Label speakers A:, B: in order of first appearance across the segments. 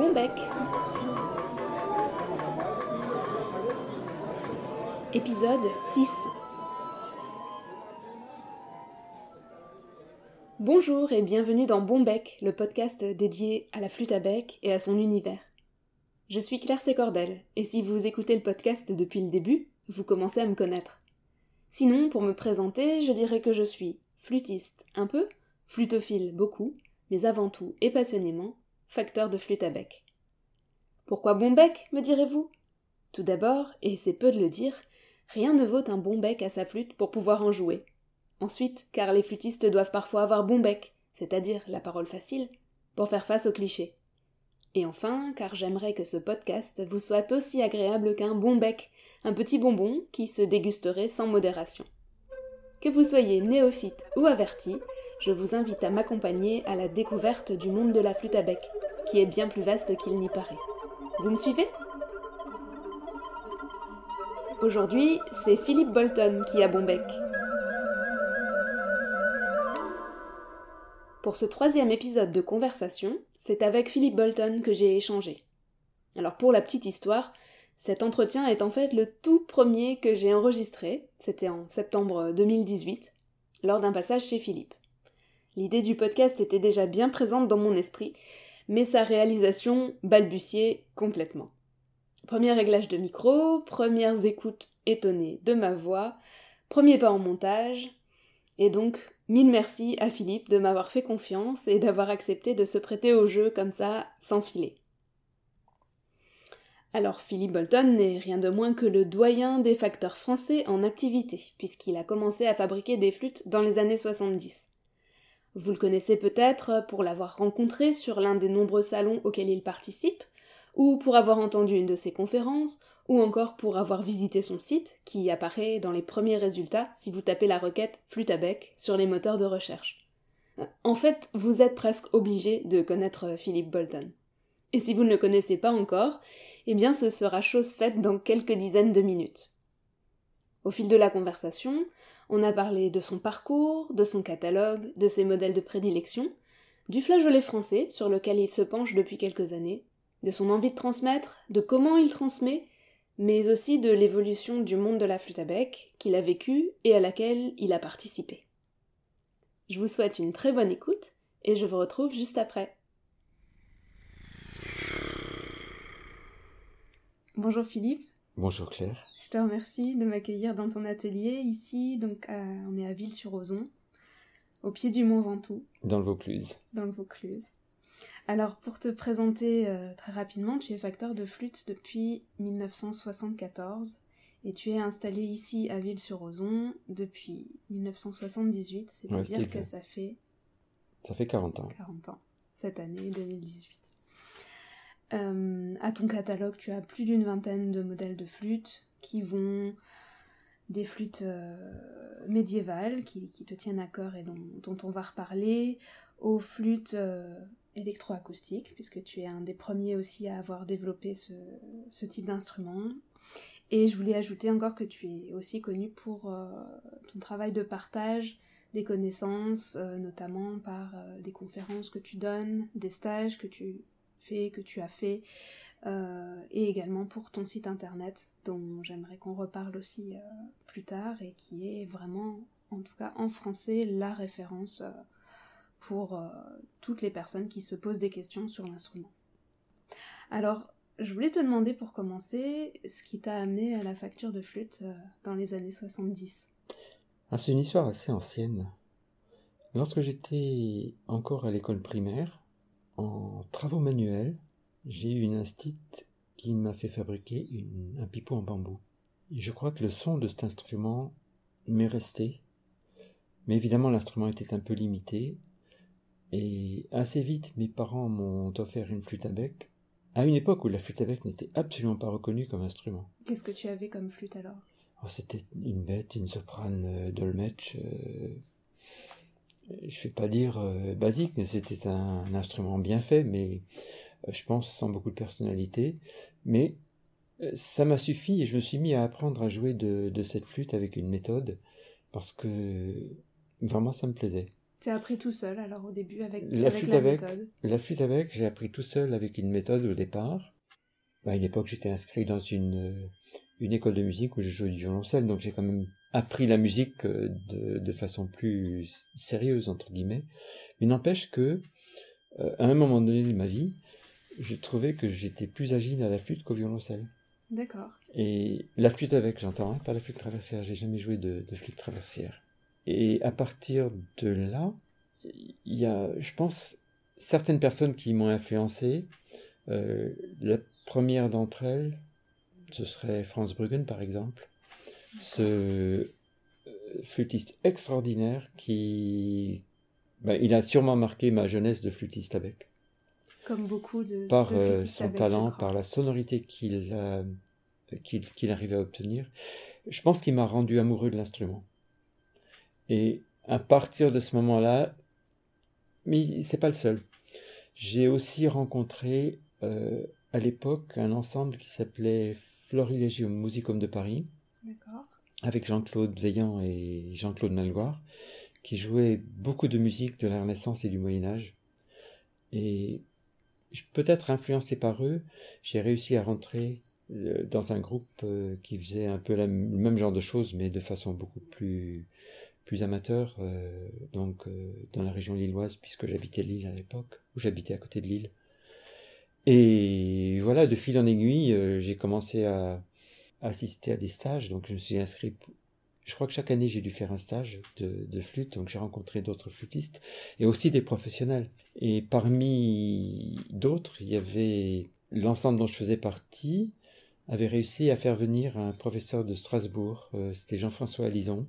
A: Bombec. Épisode 6 Bonjour et bienvenue dans Bombec, le podcast dédié à la flûte à bec et à son univers. Je suis Claire Sécordel, et si vous écoutez le podcast depuis le début, vous commencez à me connaître. Sinon, pour me présenter, je dirais que je suis flûtiste un peu, flutophile beaucoup, mais avant tout et passionnément, facteur de flûte à bec. Pourquoi bon bec, me direz-vous? Tout d'abord, et c'est peu de le dire, rien ne vaut un bon bec à sa flûte pour pouvoir en jouer. Ensuite, car les flûtistes doivent parfois avoir bon bec, c'est-à-dire la parole facile, pour faire face aux clichés. Et enfin, car j'aimerais que ce podcast vous soit aussi agréable qu'un bon bec, un petit bonbon qui se dégusterait sans modération. Que vous soyez néophyte ou averti, je vous invite à m'accompagner à la découverte du monde de la flûte à bec, qui est bien plus vaste qu'il n'y paraît. Vous me suivez? Aujourd'hui, c'est Philippe Bolton qui a bon bec. Pour ce troisième épisode de conversation, c'est avec Philippe Bolton que j'ai échangé. Alors pour la petite histoire, cet entretien est en fait le tout premier que j'ai enregistré, c'était en septembre 2018, lors d'un passage chez Philippe. L'idée du podcast était déjà bien présente dans mon esprit, mais sa réalisation balbutiait complètement. Premier réglage de micro, premières écoutes étonnées de ma voix, premier pas en montage, et donc mille merci à Philippe de m'avoir fait confiance et d'avoir accepté de se prêter au jeu comme ça, sans filer. Alors Philippe Bolton n'est rien de moins que le doyen des facteurs français en activité, puisqu'il a commencé à fabriquer des flûtes dans les années 70. Vous le connaissez peut-être pour l'avoir rencontré sur l'un des nombreux salons auxquels il participe, ou pour avoir entendu une de ses conférences, ou encore pour avoir visité son site, qui apparaît dans les premiers résultats si vous tapez la requête flûte à bec sur les moteurs de recherche. En fait, vous êtes presque obligé de connaître Philippe Bolton. Et si vous ne le connaissez pas encore, eh bien ce sera chose faite dans quelques dizaines de minutes. Au fil de la conversation, on a parlé de son parcours, de son catalogue, de ses modèles de prédilection, du flageolet français sur lequel il se penche depuis quelques années, de son envie de transmettre, de comment il transmet, mais aussi de l'évolution du monde de la flûte à bec qu'il a vécu et à laquelle il a participé. Je vous souhaite une très bonne écoute et je vous retrouve juste après. Bonjour Philippe.
B: Bonjour Claire.
A: Je te remercie de m'accueillir dans ton atelier ici. Donc, on est à Ville-sur-Ozon, au pied du Mont Ventoux.
B: Dans le Vaucluse.
A: Dans le Vaucluse. Alors, pour te présenter euh, très rapidement, tu es facteur de flûte depuis 1974 et tu es installé ici à Ville-sur-Ozon depuis 1978, c'est-à-dire que ça fait...
B: Ça fait 40 ans.
A: 40 ans, cette année 2018. Euh, à ton catalogue, tu as plus d'une vingtaine de modèles de flûtes qui vont des flûtes euh, médiévales qui, te tiennent à cœur et dont, on va reparler, aux flûtes euh, électroacoustiques, puisque tu es un des premiers aussi à avoir développé ce, type d'instrument. Et je voulais ajouter encore que tu es aussi connu pour ton travail de partage des connaissances, notamment par des conférences que tu donnes, des stages que tu fait, que tu as fait, euh, et également pour ton site internet dont j'aimerais qu'on reparle aussi euh, plus tard et qui est vraiment, en tout cas en français, la référence euh, pour toutes les personnes qui se posent des questions sur l'instrument. Alors, je voulais te demander pour commencer ce qui t'a amené à la facture de flûte dans les années 70.
B: Ah, c'est une histoire assez ancienne. Lorsque j'étais encore à l'école primaire, en travaux manuels, j'ai eu une instite qui m'a fait fabriquer un pipeau en bambou. Et je crois que le son de cet instrument m'est resté. Mais évidemment, l'instrument était un peu limité. Et assez vite, mes parents m'ont offert une flûte à bec, à une époque où la flûte à bec n'était absolument pas reconnue comme instrument.
A: Qu'est-ce que tu avais comme flûte alors?
B: Oh, C'était une bête, une soprane euh, Dolmetsch, euh, je vais pas dire euh, basique, mais c'était un, instrument bien fait, mais euh, je pense sans beaucoup de personnalité. Mais euh, ça m'a suffi et je me suis mis à apprendre à jouer de, cette flûte avec une méthode parce que vraiment ça me plaisait.
A: Tu as appris tout seul alors au début avec
B: La
A: avec
B: flûte
A: la
B: avec,
A: méthode?
B: la flûte avec, j'ai appris tout seul avec une méthode au départ. Bah, à une époque, j'étais inscrit dans une, euh, une école de musique où je jouais du violoncelle, donc j'ai quand même appris la musique euh, de, de façon plus sérieuse, entre guillemets. Mais n'empêche que, euh, à un moment donné de ma vie, je trouvais que j'étais plus agile à la flûte qu'au violoncelle.
A: D'accord.
B: Et la flûte avec, j'entends, hein, pas la flûte traversière, j'ai jamais joué de, de flûte traversière. Et à partir de là, il y a, je pense, certaines personnes qui m'ont influencé. Euh, la première d'entre elles, ce serait Franz Bruggen, par exemple. Ce euh, flûtiste extraordinaire qui... ben, il a sûrement marqué ma jeunesse de flûtiste avec
A: Comme beaucoup de
B: par
A: de
B: euh, son
A: avec,
B: talent, par la sonorité qu'il euh, qu'il qu'il arrivait à obtenir. Je pense qu'il m'a rendu amoureux de l'instrument. Et à partir de ce moment-là, mais c'est pas le seul. J'ai aussi rencontré euh, à l'époque un ensemble qui s'appelait Florilegium Musicum de Paris, avec Jean-Claude Veillant et Jean-Claude Malgoire, qui jouaient beaucoup de musique de la Renaissance et du Moyen Âge. Et peut-être influencé par eux, j'ai réussi à rentrer euh, dans un groupe euh, qui faisait un peu le même genre de choses, mais de façon beaucoup plus, plus amateur, euh, donc euh, dans la région lilloise, puisque j'habitais Lille à l'époque, ou j'habitais à côté de Lille. Et voilà, de fil en aiguille, euh, j'ai commencé à assister à des stages, donc je me suis inscrit. Je crois que chaque année j'ai dû faire un stage de, flûte, donc j'ai rencontré d'autres flûtistes et aussi des professionnels. Et parmi d'autres, il y avait l'ensemble dont je faisais partie avait réussi à faire venir un professeur de Strasbourg, euh, c'était Jean-François Alison,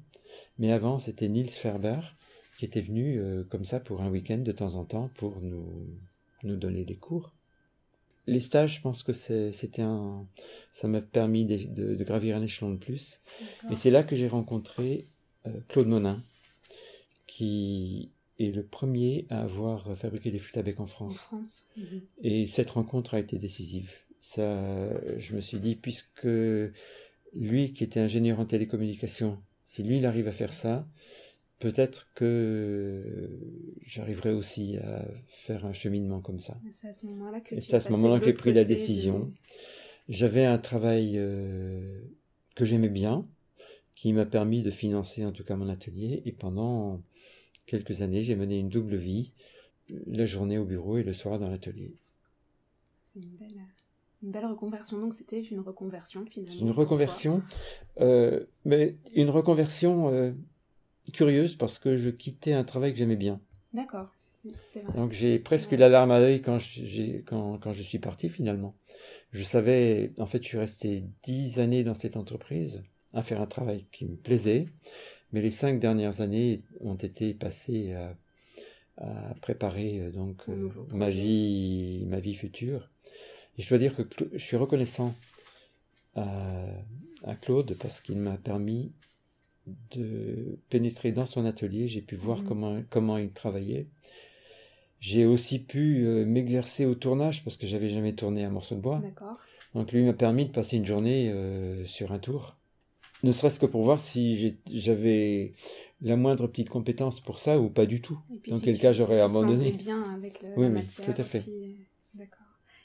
B: mais avant c'était Niels Ferber qui était venu euh, comme ça pour un week-end de temps en temps pour nous donner des cours. Les stages, je pense que c'était un, ça m'a permis de, de- de gravir un échelon de plus. Et c'est là que j'ai rencontré euh, Claude Monin, qui est le premier à avoir fabriqué des flûtes à bec en
A: En
B: France.
A: Mhm.
B: Et cette rencontre a été décisive. Ça, je me suis dit, puisque lui, qui était ingénieur en télécommunications, si lui, il arrive à faire ça, peut-être que j'arriverai aussi à faire un cheminement comme ça.
A: C'est à ce moment-là que tu
B: à ce j'ai pris la
A: de-
B: décision. J'avais un travail euh, que j'aimais bien, qui m'a permis de financer en tout cas mon atelier. Et pendant quelques années, j'ai mené une double vie, la journée au bureau et le soir dans l'atelier.
A: C'est une belle, une belle reconversion. Donc c'était une reconversion finalement.
B: C'est une reconversion, euh, mais une reconversion euh, curieuse parce que je quittais un travail que j'aimais bien.
A: D'accord. Vrai.
B: Donc j'ai presque eu la larme à l'œil quand, quand, quand je suis parti finalement. Je savais, en fait, je suis resté dix années dans cette entreprise à faire un travail qui me plaisait, mais les cinq dernières années ont été passées à, à préparer euh, donc euh, ma vie, ma vie future. Et je dois dire que je suis reconnaissant à, à Claude parce qu'il m'a permis de pénétrer dans son atelier. J'ai pu voir
A: Mhm.
B: comment, comment il travaillait. J'ai aussi pu euh, m'exercer au tournage parce que j'avais jamais tourné un morceau de bois. Donc lui m'a permis de passer une journée euh, sur un tour. Ne serait-ce que pour voir si j'avais la moindre petite compétence pour ça ou pas du tout. Dans
A: si
B: quel cas j'aurais abandonné.
A: bien avec le-
B: Oui,
A: la
B: oui, tout à fait.
A: aussi.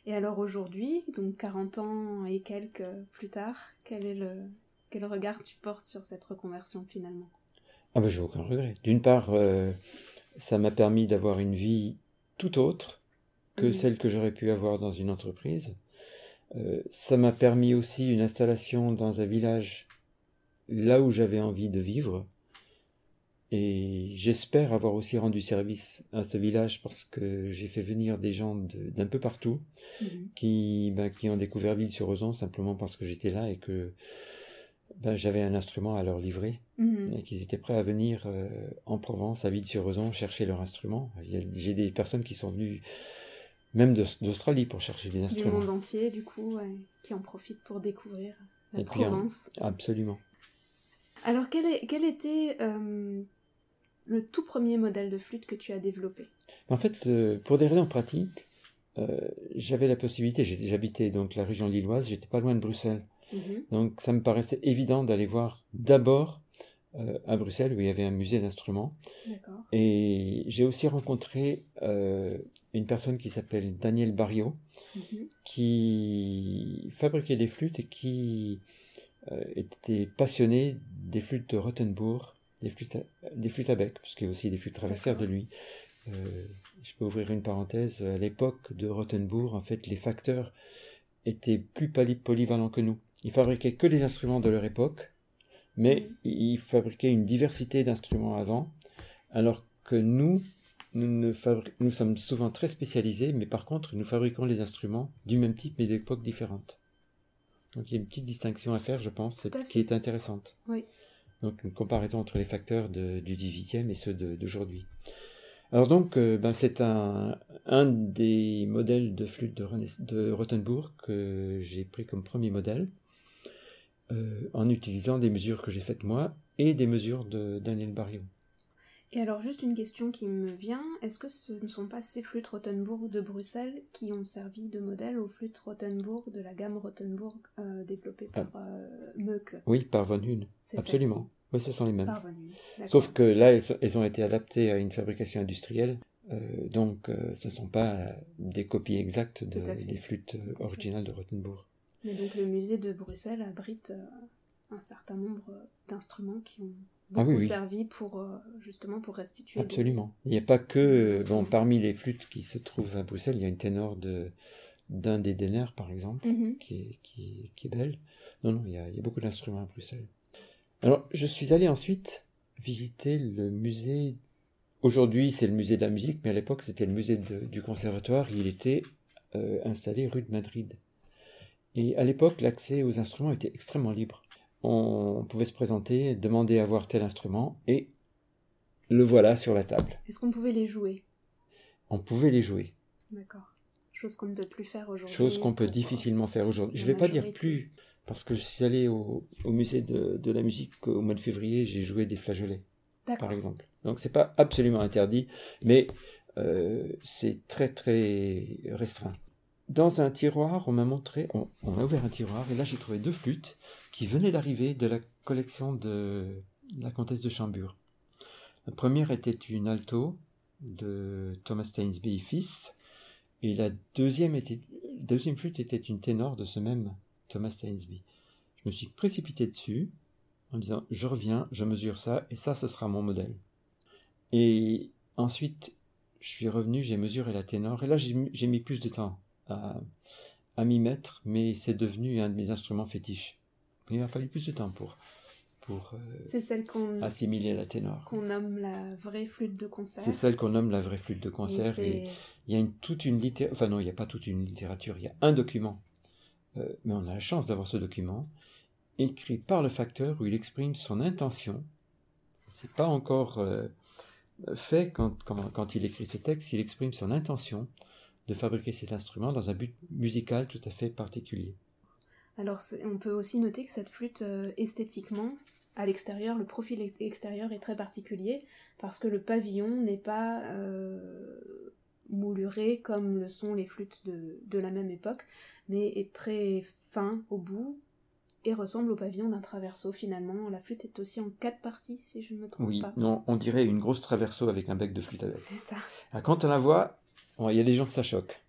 A: Et alors aujourd'hui, donc 40 ans et quelques plus tard, quel est le quel regard tu portes sur cette reconversion finalement?
B: Ah ben j'ai aucun regret. D'une part, euh, ça m'a permis d'avoir une vie tout autre que
A: Mhm.
B: celle que j'aurais pu avoir dans une entreprise. Euh, ça m'a permis aussi une installation dans un village là où j'avais envie de vivre. Et j'espère avoir aussi rendu service à ce village parce que j'ai fait venir des gens de- d'un peu partout
A: Mhm.
B: qui, ben, qui ont découvert Ville-sur-Ozon simplement parce que j'étais là et que ben, j'avais un instrument à leur livrer
A: Mhm.
B: et qu'ils étaient prêts à venir euh, en Provence, à Ville-sur-Ozon, chercher leur instrument. J'ai des personnes qui sont venues même d'Aus- d'Australie pour chercher des
A: Du
B: instruments.
A: monde entier, du coup, ouais, qui en profitent pour découvrir la
B: Et puis.
A: Provence.
B: Absolument.
A: Alors, quel, est- quel était euh, le tout premier modèle de flûte que tu as développé?
B: En fait, euh, pour des raisons pratiques, j'avais la possibilité, j'habitais donc la région lilloise, j'étais pas loin de Bruxelles.
A: Mhm.
B: Donc ça me paraissait évident d'aller voir d'abord euh, à Bruxelles où il y avait un musée d'instruments. Et j'ai aussi rencontré euh, une personne qui s'appelle Daniel Barrio, mhm. qui fabriquait des flûtes et qui euh, était passionné des flûtes de Rothenburg, des flûtes à, des flûtes à bec, parce qu'il y a aussi des flûtes traversières de lui. je peux ouvrir une parenthèse. À l'époque de Rothenburg, en fait, les facteurs étaient plus polyvalents que nous. Ils fabriquaient que des instruments de leur époque mais ils fabriquaient une diversité d'instruments avant, alors que nous, nous, nous, sommes souvent très spécialisés, mais par contre, nous fabriquons les instruments du même type, mais d'époques différentes. Donc il y a une petite distinction à faire, je pense, qui est intéressante.
A: Oui.
B: Donc une comparaison entre les facteurs du 18e et ceux d'aujourd'hui. Alors donc, euh, ben, c'est un, un, des modèles de flûte de, de Rothenburg que j'ai pris comme premier modèle. Euh, en utilisant des mesures que j'ai faites moi et des mesures de Daniel Barrio.
A: Et alors juste une question qui me vient, est-ce que ce ne sont pas ces flûtes Rothenburg de Bruxelles qui ont servi de modèle aux flûtes Rothenburg de la gamme Rothenburg euh, développée par ah. euh,
B: Oui, par Von Hune, absolument. Oui, ce sont les mêmes. Sauf que là, elles, ont été adaptées à une fabrication industrielle, donc ce ne sont pas des copies exactes des flûtes originales de Rothenburg.
A: Mais donc le musée de Bruxelles abrite euh, un certain nombre d'instruments qui ont ah beaucoup servi pour euh, justement pour restituer.
B: Absolument. Il n'y a pas que bon parmi les flûtes qui se trouvent à Bruxelles, il y a une ténor de d'un des Denner par exemple mhm. qui, est, qui, qui, est belle. Non non, il y a, il y a beaucoup d'instruments à Bruxelles. Alors je suis allé ensuite visiter le musée. Aujourd'hui c'est le musée de la musique, mais à l'époque c'était le musée du conservatoire. Il était euh, installé rue de Madrid. Et à l'époque, l'accès aux instruments était extrêmement libre. On pouvait se présenter, demander à voir tel instrument, et le voilà sur la table.
A: Est-ce qu'on pouvait les jouer?
B: On pouvait les jouer.
A: D'accord. Chose qu'on ne peut plus faire aujourd'hui.
B: Chose qu'on peut difficilement faire aujourd'hui. Je ne vais pas dire plus, parce que je suis allé au, musée de, la musique au mois de février, j'ai joué des flageolets, par exemple. Donc c'est pas absolument interdit, mais euh, c'est très très restreint dans un tiroir, on m'a montré, on, a ouvert un tiroir, et là j'ai trouvé deux flûtes qui venaient d'arriver de la collection de la comtesse de Chambure. La première était une alto de Thomas Stainsby fils, et la deuxième, était, deuxième flûte était une ténor de ce même Thomas Stainsby. Je me suis précipité dessus en disant je reviens, je mesure ça, et ça ce sera mon modèle. Et ensuite, je suis revenu, j'ai mesuré la ténor, et là j'ai mis plus de temps à, m'y mettre, mais c'est devenu un de mes instruments fétiches. Il m'a fallu plus de temps pour, pour
A: euh, celle
B: assimiler la ténor.
A: Qu'on nomme la vraie flûte de concert.
B: C'est celle qu'on nomme la vraie flûte de concert. Et, il y a une, toute une littérature, enfin non, il n'y a pas toute une littérature, il y a un document. Euh, mais on a la chance d'avoir ce document, écrit par le facteur où il exprime son intention. C'est pas encore euh, fait quand, quand, quand il écrit ce texte, il exprime son intention de fabriquer cet instrument dans un but musical tout à fait particulier.
A: Alors on peut aussi noter que cette flûte euh, esthétiquement, à l'extérieur, le profil extérieur est très particulier parce que le pavillon n'est pas euh, mouluré comme le sont les flûtes de, la même époque, mais est très fin au bout et ressemble au pavillon d'un traverso finalement. La flûte est aussi en quatre parties si je ne me trompe pas.
B: Oui, on dirait une grosse traverso avec un bec de flûte avec.
A: C'est ça.
B: Ah, quand on la voit, il y a des gens que ça choque.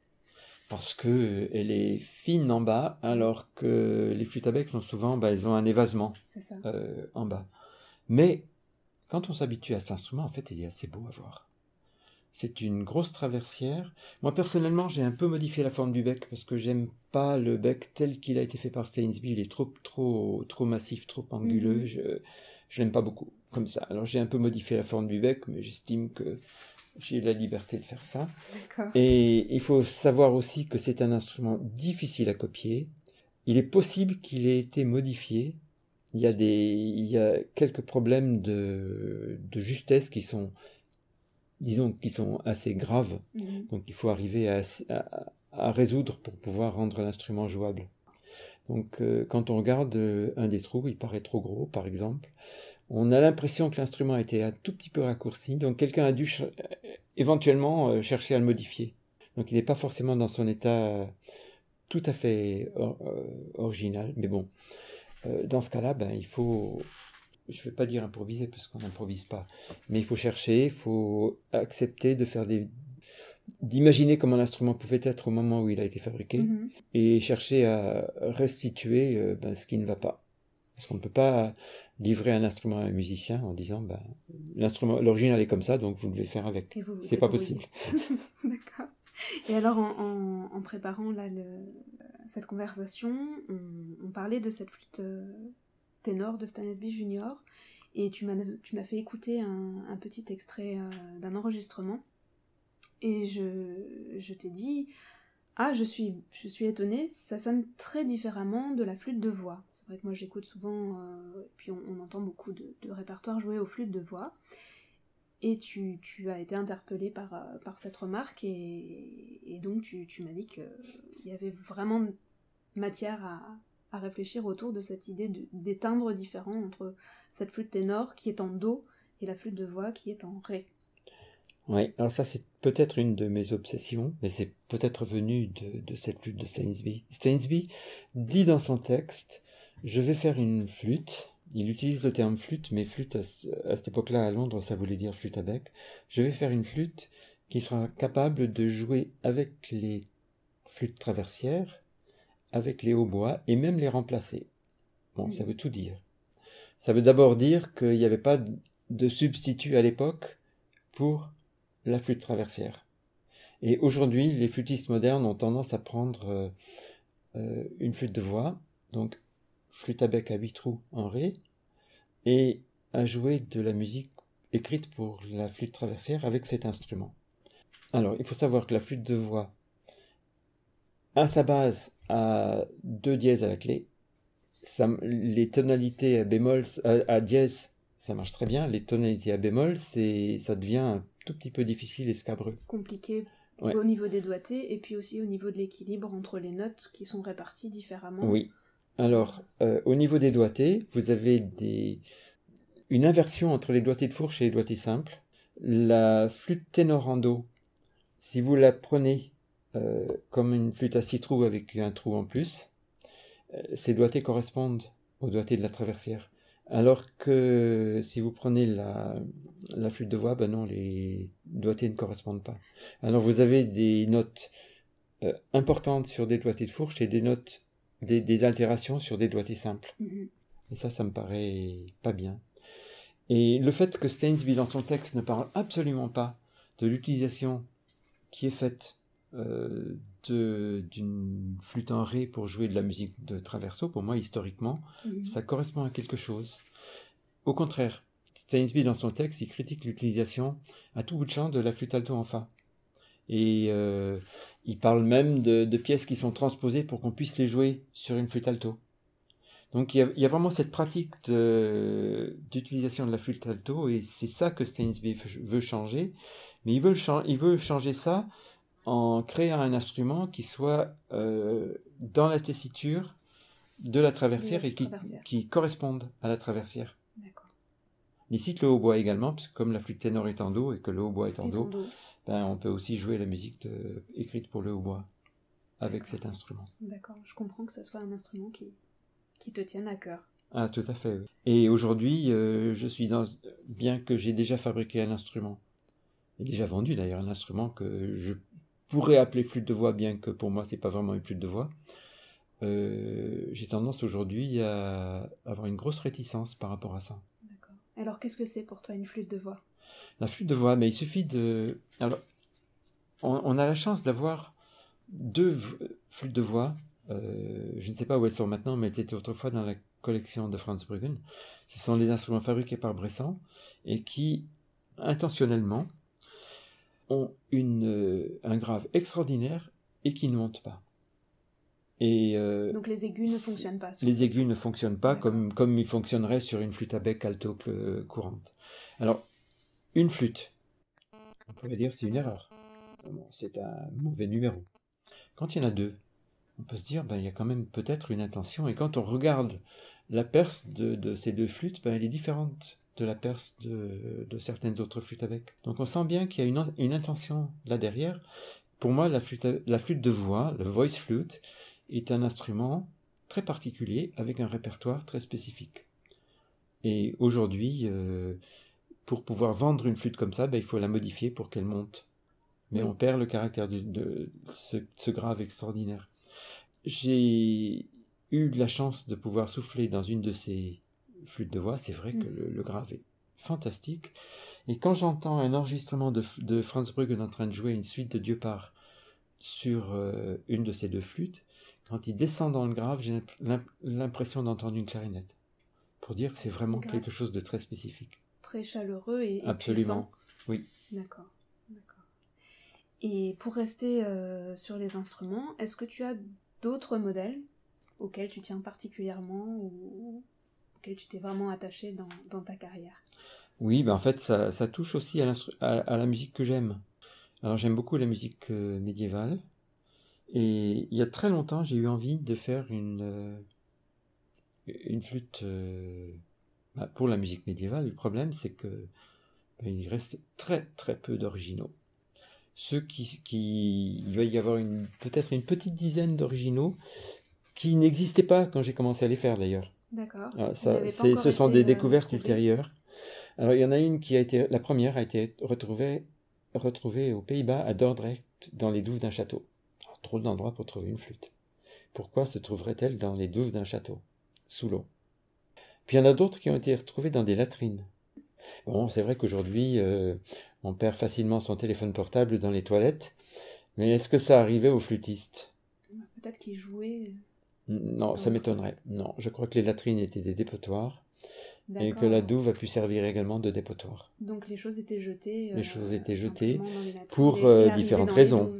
B: Parce que euh, elle est fine en bas, alors que les flûtes à bec sont souvent, bah, elles ont un évasement euh, en bas. Mais quand on s'habitue à cet instrument, en fait, il est assez beau à voir. C'est une grosse traversière. Moi, personnellement, j'ai un peu modifié la forme du bec parce que j'aime pas le bec tel qu'il a été fait par Stainsby. Il est trop, trop, trop massif, trop anguleux. Mhm. Je, je l'aime pas beaucoup comme ça. Alors, j'ai un peu modifié la forme du bec, mais j'estime que j'ai la liberté de faire ça. Et il faut savoir aussi que c'est un instrument difficile à copier. Il est possible qu'il ait été modifié. Il y a, des, il y a quelques problèmes de, de justesse qui sont, disons, qui sont assez graves. Mhm. Donc il faut arriver à, à, résoudre pour pouvoir rendre l'instrument jouable. Donc euh, quand on regarde euh, un des trous, il paraît trop gros, par exemple on a l'impression que l'instrument a été un tout petit peu raccourci, donc quelqu'un a dû éventuellement euh, chercher à le modifier. Donc il n'est pas forcément dans son état euh, tout à fait euh, original, mais bon, dans ce cas-là, ben, il faut je ne vais pas dire improviser parce qu'on n'improvise pas, mais il faut chercher, il faut accepter de faire des d'imaginer comment l'instrument pouvait être au moment où il a été fabriqué
A: Mhm.
B: et chercher à restituer ben, ce qui ne va pas. Parce qu'on ne peut pas livrer un instrument à un musicien en disant ben, l'instrument, l'original est comme ça, donc vous devez faire avec. C'est pas possible.
A: D'accord. Et alors, en, en- en préparant là, le- cette conversation, on, on parlait de cette flûte euh, ténor de Stanesby Junior, et tu m'as tu m'as fait écouter un, un petit extrait euh, d'un enregistrement, et je, je t'ai dit, ah, je suis, je suis étonnée, ça sonne très différemment de la flûte de voix. C'est vrai que moi j'écoute souvent, euh, et puis on, entend beaucoup de, répertoires joués aux flûtes de voix. Et tu, tu as été interpellé par, euh, par cette remarque et, donc tu, tu m'as dit qu'il y avait vraiment matière à, à réfléchir autour de cette idée de- des timbres différents entre cette flûte ténor qui est en do et la flûte de voix qui est en ré.
B: Oui, alors ça c'est peut-être une de mes obsessions, mais c'est peut-être venu de, de cette flûte de Stainsby. Stainsby dit dans son texte, je vais faire une flûte, il utilise le terme flûte, mais flûte à, à cette époque-là à Londres, ça voulait dire flûte à bec. Je vais faire une flûte qui sera capable de jouer avec les flûtes traversières, avec les hautbois, et même les remplacer. Bon, ça veut tout dire. Ça veut d'abord dire qu'il n'y avait pas de substitut à l'époque pour la flûte traversière. Et aujourd'hui, les flûtistes modernes ont tendance à prendre euh, euh, une flûte de voix, donc flûte à bec à huit trous en ré, et à jouer de la musique écrite pour la flûte traversière avec cet instrument. Alors, il faut savoir que la flûte de voix, à sa base, a deux dièses à la clé. Les tonalités à bémol, à, à dièse, ça marche très bien. Les tonalités à bémol, c'est, ça devient un tout petit peu difficile et scabreux.
A: Compliqué
B: Ouais.
A: au niveau des doigtés et puis aussi au niveau de l'équilibre entre les notes qui sont réparties différemment.
B: Oui. Alors, euh, au niveau des doigtés, vous avez des... une inversion entre les doigtés de fourche et les doigtés simples. La flûte ténorando, si vous la prenez euh, comme une flûte à six trous avec un trou en plus, euh, ces doigtés correspondent aux doigtés de la traversière. Alors que si vous prenez la, la flûte de voix, ben non, les doigtés ne correspondent pas. Alors vous avez des notes euh, importantes sur des doigtés de fourche et des notes, des, des altérations sur des doigtés simples.
A: Mhm.
B: Et ça, ça me paraît pas bien. Et le fait que Stainsby, dans son texte, ne parle absolument pas de l'utilisation qui est faite euh, d'une flûte en ré pour jouer de la musique de traverso, pour moi, historiquement,
A: Mhm.
B: ça correspond à quelque chose. Au contraire, Stainsby, dans son texte, il critique l'utilisation à tout bout de champ de la flûte alto en fa. Et euh, il parle même de, de pièces qui sont transposées pour qu'on puisse les jouer sur une flûte alto. Donc il y a, il y a vraiment cette pratique d'utilisation de la flûte alto et c'est ça que Stainsby veut- changer. Mais veut, il veut changer ça en créant un instrument qui soit euh, dans la tessiture de la traversière et qui,
A: traversière.
B: qui corresponde à la traversière. Cite le hautbois également, parce que comme la flûte ténor est en do et que le hautbois est en do,
A: do.
B: ben, on peut aussi jouer la musique de- écrite pour le hautbois avec cet instrument.
A: D'accord. Je comprends que ce soit un instrument qui, qui te tienne à cœur.
B: Ah, tout à fait. oui. Et aujourd'hui, euh, je suis dans, bien que j'ai déjà fabriqué un instrument, et déjà vendu d'ailleurs un instrument que je pourrais appeler flûte de voix, bien que pour moi c'est pas vraiment une flûte de voix. euh, j'ai tendance aujourd'hui à avoir une grosse réticence par rapport à ça.
A: D'accord. Alors qu'est-ce que c'est pour toi une flûte de voix?
B: La flûte de voix, mais il suffit de. Alors, on, on a la chance d'avoir deux flûtes de voix. euh, je ne sais pas où elles sont maintenant, mais elles étaient autrefois dans la collection de Franz Bruggen. Ce sont des instruments fabriqués par Bressan et qui, intentionnellement, ont une, euh, un grave extraordinaire et qui ne montent pas. Et euh,
A: Donc les aigus ne fonctionnent pas.
B: les aigus ne fonctionnent pas comme, comme ils fonctionneraient sur une flûte à bec alto cl- courante. Alors, une flûte, on pourrait dire c'est une erreur. C'est un mauvais numéro. Quand il y en a deux, on peut se dire ben, il y a quand même peut-être une intention. Et quand on regarde la perce de, de ces deux flûtes, ben, elle est différente de la perce de, de certaines autres flûtes à bec. Donc on sent bien qu'il y a une, une intention là derrière. Pour moi, la flûte, à- la flûte de voix, le voice flute, est un instrument très particulier avec un répertoire très spécifique. Et aujourd'hui, euh, pour pouvoir vendre une flûte comme ça, ben, il faut la modifier pour qu'elle monte. Mais on perd le caractère de, ce, grave extraordinaire. J'ai eu la chance de pouvoir souffler dans une de ces flûtes de voix. C'est vrai que mm. le, grave est fantastique. Et quand j'entends un enregistrement de, Franz Bruggen en train de jouer une suite de Dieu part sur euh, une de ces deux flûtes, quand il descend dans le grave, j'ai l'impression d'entendre une clarinette. Pour dire que c'est vraiment quelque chose de très spécifique.
A: Très chaleureux et,
B: Absolument, oui.
A: D'accord. Et pour rester euh, sur les instruments, est-ce que tu as d'autres modèles auxquels tu tiens particulièrement ou auxquels tu t'es vraiment attaché dans, ta carrière
B: Oui, ben en fait, ça, touche aussi à, la musique que j'aime. Alors j'aime beaucoup la musique euh, médiévale. Et il y a très longtemps, j'ai eu envie de faire une, euh, flûte bah, pour la musique médiévale. Le problème, c'est que ben, il reste très très peu d'originaux ceux qui, il va y avoir peut-être une petite dizaine d'originaux qui n'existaient pas quand j'ai commencé à les faire d'ailleurs.
A: D'accord.
B: Ah, ce sont des euh, découvertes ultérieures. Alors il y en a une qui a été, la première a été retrouvée, retrouvée aux Pays-Bas à Dordrecht dans les douves d'un château. trop d'endroits pour trouver une flûte. Pourquoi se trouverait-elle dans les douves d'un château, sous l'eau Puis il y en a d'autres qui ont été retrouvées dans des latrines. Bon, c'est vrai qu'aujourd'hui, euh, on perd facilement son téléphone portable dans les toilettes, mais est-ce que ça arrivait aux flûtistes?
A: Peut-être qu'ils jouaient.
B: Non, ça m'étonnerait. Non, je crois que les latrines étaient des dépotoirs et que la douve a pu servir également de dépotoir.
A: Donc les choses étaient jetées.
B: les choses étaient euh, jetées pour euh, différentes raisons.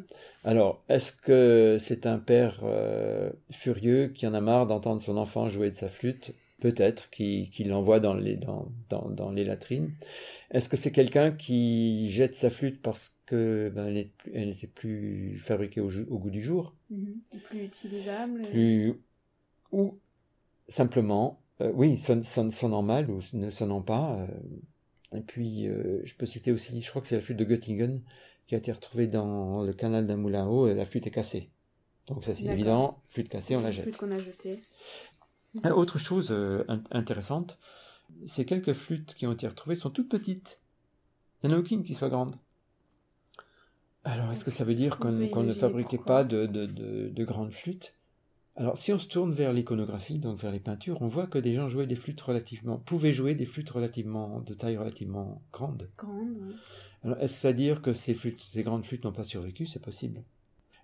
B: Alors, est-ce que c'est un père furieux qui en a marre d'entendre son enfant jouer de sa flûte peut-être, qui, l'envoie dans les, dans, dans, les latrines. Est-ce que c'est quelqu'un qui jette sa flûte parce que ben, elle n'était plus fabriquée au, goût du jour?
A: Mm-hmm. Plus utilisable
B: Ou simplement, euh, oui, sonnant mal ou ne sonnant pas. Euh, et puis, euh, je peux citer aussi, je crois que c'est la flûte de Göttingen qui a été retrouvée dans le canal d'un moulin à eau et la flûte est cassée. Donc ça c'est évident, flûte cassée, on la jette.
A: Flûte qu'on a jetée.
B: Euh, autre chose euh, intéressante, ces quelques flûtes qui ont été retrouvées sont toutes petites. Il n'y en a aucune qui soit grande. Alors, est-ce que ça veut dire qu'on ne fabriquait pas de, grandes flûtes? Alors, si on se tourne vers l'iconographie, donc vers les peintures, on voit que des gens jouaient des flûtes relativement, pouvaient jouer des flûtes relativement, de taille relativement grande.
A: Grande,
B: Alors, est-ce à dire que ces flûtes, ces grandes flûtes n'ont pas survécu? C'est possible.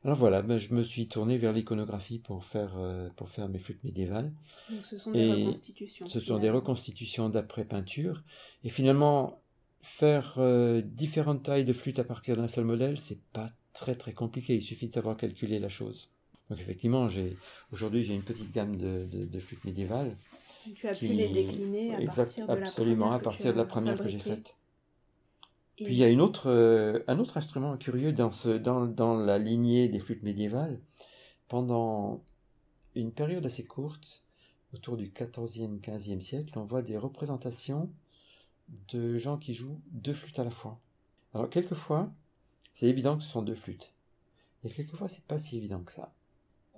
B: Alors voilà, ben, je me suis tourné vers l'iconographie pour faire, euh, pour faire mes flûtes médiévales.
A: Donc ce sont des reconstitutions.
B: Ce sont des reconstitutions d'après peinture. Et finalement, faire euh, différentes tailles de flûtes à partir d'un seul modèle, c'est pas très très compliqué. Il suffit de savoir calculer la chose. Donc effectivement, j'ai aujourd'hui j'ai une petite gamme de, de, flûtes médiévales.
A: Tu as pu les décliner à partir de la
B: absolument à partir de la première que j'ai faite. Puis il y a euh, un autre instrument curieux dans la lignée des flûtes médiévales. Pendant une période assez courte, autour du 14e, 15e siècle, on voit des représentations de gens qui jouent deux flûtes à la fois. Alors quelquefois, c'est évident que ce sont deux flûtes. Et quelquefois, c'est pas si évident que ça.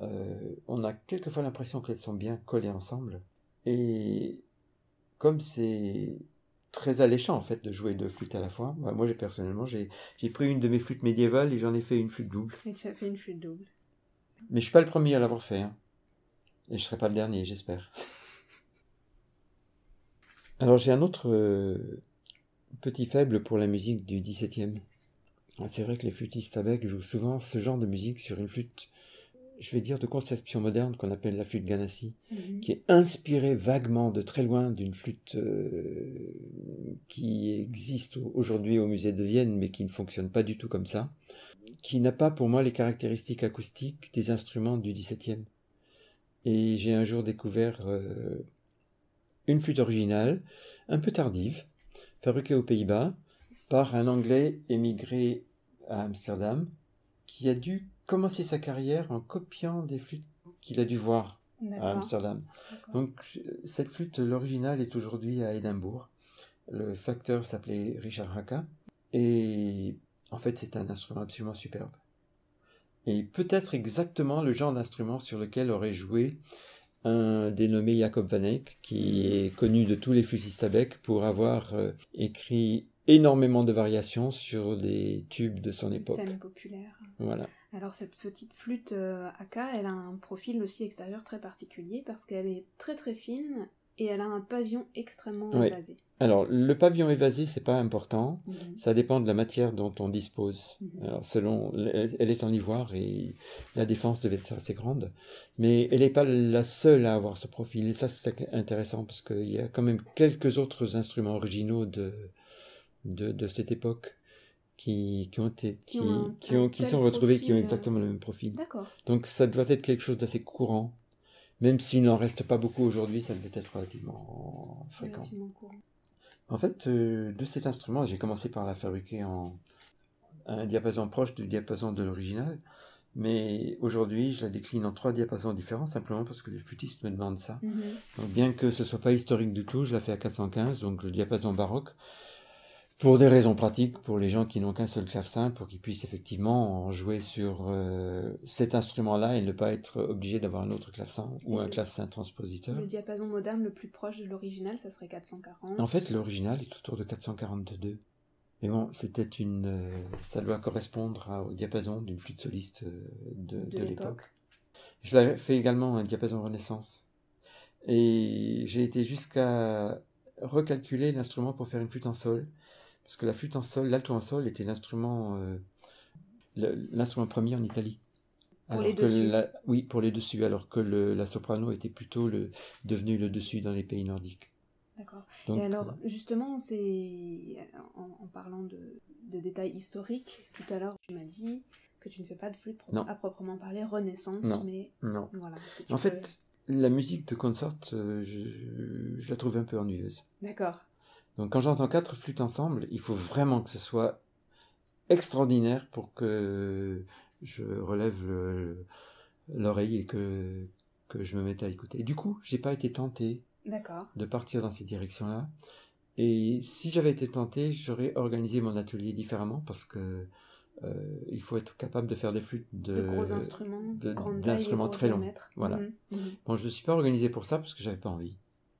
B: Euh, on a quelquefois l'impression qu'elles sont bien collées ensemble. Et comme c'est très alléchant en fait de jouer deux flûtes à la fois. moi, j'ai personnellement, j'ai, pris une de mes flûtes médiévales et j'en ai fait une flûte double.
A: Et tu as fait une flûte double.
B: Mais je suis pas le premier à l'avoir fait. Hein. Et je serai pas le dernier, j'espère. Alors j'ai un autre euh, petit faible pour la musique du XVIIe. Ah, c'est vrai que les flûtistes avec jouent souvent ce genre de musique sur une flûte je vais dire, de conception moderne qu'on appelle la flûte Ganassi, mhm. qui est inspirée vaguement de très loin d'une flûte euh, qui existe aujourd'hui au musée de Vienne, mais qui ne fonctionne pas du tout comme ça, qui n'a pas pour moi les caractéristiques acoustiques des instruments du XVIIe. Et j'ai un jour découvert euh, une flûte originale, un peu tardive, fabriquée aux Pays-Bas par un Anglais émigré à Amsterdam, qui a dû commencé sa carrière en copiant des flûtes qu'il a dû voir à Amsterdam. Donc cette flûte, l'original est aujourd'hui à Édimbourg. Le facteur s'appelait Richard Haka. Et en fait, c'est un instrument absolument superbe. Et peut-être exactement le genre d'instrument sur lequel aurait joué un dénommé Jacob Van Eyck, qui est connu de tous les flûtistes à bec pour avoir euh, écrit énormément de variations sur des tubes de son époque.
A: Thème populaire.
B: Voilà.
A: Alors cette petite flûte euh, AK, elle a un profil aussi extérieur très particulier parce qu'elle est très très fine et elle a un pavillon extrêmement
B: Oui.
A: évasé.
B: Alors, le pavillon évasé, c'est pas important.
A: Mhm.
B: Ça dépend de la matière dont on dispose.
A: Mhm.
B: Alors, selon, elle est en ivoire et la défense devait être assez grande. Mais elle n'est pas la seule à avoir ce profil. Et ça, c'est intéressant parce qu'il y a quand même quelques autres instruments originaux de, de, de cette époque qui, qui ont été,
A: Qui
B: qui,
A: ont
B: qui, ont, sont retrouvés, qui ont
A: profil, euh,
B: exactement le même profil.
A: D'accord.
B: Donc, ça doit être quelque chose d'assez courant. Même s'il n'en reste pas beaucoup aujourd'hui, ça devait être relativement fréquent.
A: Relativement courant.
B: En fait, euh, de cet instrument, j'ai commencé par la fabriquer en un diapason proche du diapason de l'original, mais aujourd'hui, je la décline en trois diapasons différents, simplement parce que les flûtistes me demandent ça.
A: Mhm.
B: Donc, bien que ce soit pas historique du tout, je la fais à 415, donc le diapason baroque, pour des raisons pratiques, pour les gens qui n'ont qu'un seul clavecin, pour qu'ils puissent effectivement en jouer sur euh, cet instrument-là et ne pas être obligé d'avoir un autre clavecin ou
A: Et
B: un
A: le-
B: clavecin transpositeur.
A: Le diapason moderne le plus proche de l'original, ça serait 440.
B: En fait, l'original est autour de 442. Mais bon, c'était une. euh, ça doit correspondre à- au diapason d'une flûte soliste euh, de,
A: De l'époque.
B: Je l'ai fait également un diapason Renaissance. Et j'ai été jusqu'à recalculer l'instrument pour faire une flûte en sol. Parce que la flûte en sol, l'alto en sol était l'instrument euh, l'instrument premier en Italie.
A: Pour
B: Alors
A: les
B: que
A: dessus.
B: la- oui, pour les dessus, alors que le- la soprano était plutôt le, devenu le dessus dans les pays nordiques.
A: D'accord. Et alors, justement, c'est en, en parlant de, de détails historiques, tout à l'heure, tu m'as dit que tu ne fais pas de flûte pro- à proprement parler Renaissance,
B: Non.
A: mais
B: non.
A: voilà.
B: En
A: peux-
B: fait, la musique de consort, euh, je, je la trouve un peu ennuyeuse.
A: D'accord.
B: Donc quand j'entends quatre flûtes ensemble, il faut vraiment que ce soit extraordinaire pour que je relève le- l'oreille et que, que je me mette à écouter. Et du coup, j'ai pas été tenté de partir dans ces directions-là. Et si j'avais été tenté, j'aurais organisé mon atelier différemment parce que euh, il faut être capable de faire des flûtes de,
A: De, gros instruments,
B: d'instruments très longs. Voilà.
A: Mhm, mhm.
B: Bon, je ne suis pas organisé pour ça parce que j'avais pas envie.